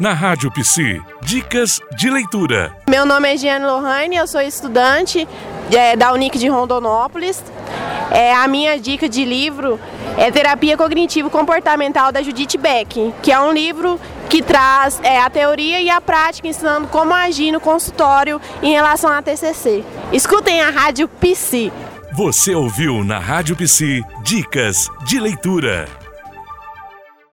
Na Rádio PC dicas de leitura. Meu nome é Giane Lohane, eu sou estudante é, da Unic de Rondonópolis. É, a minha dica de livro é Terapia Cognitivo Comportamental da Judith Beck, que é um livro que traz é, a teoria e a prática ensinando como agir no consultório em relação à TCC. Escutem a Rádio PC. Você ouviu na Rádio PC Dicas de Leitura.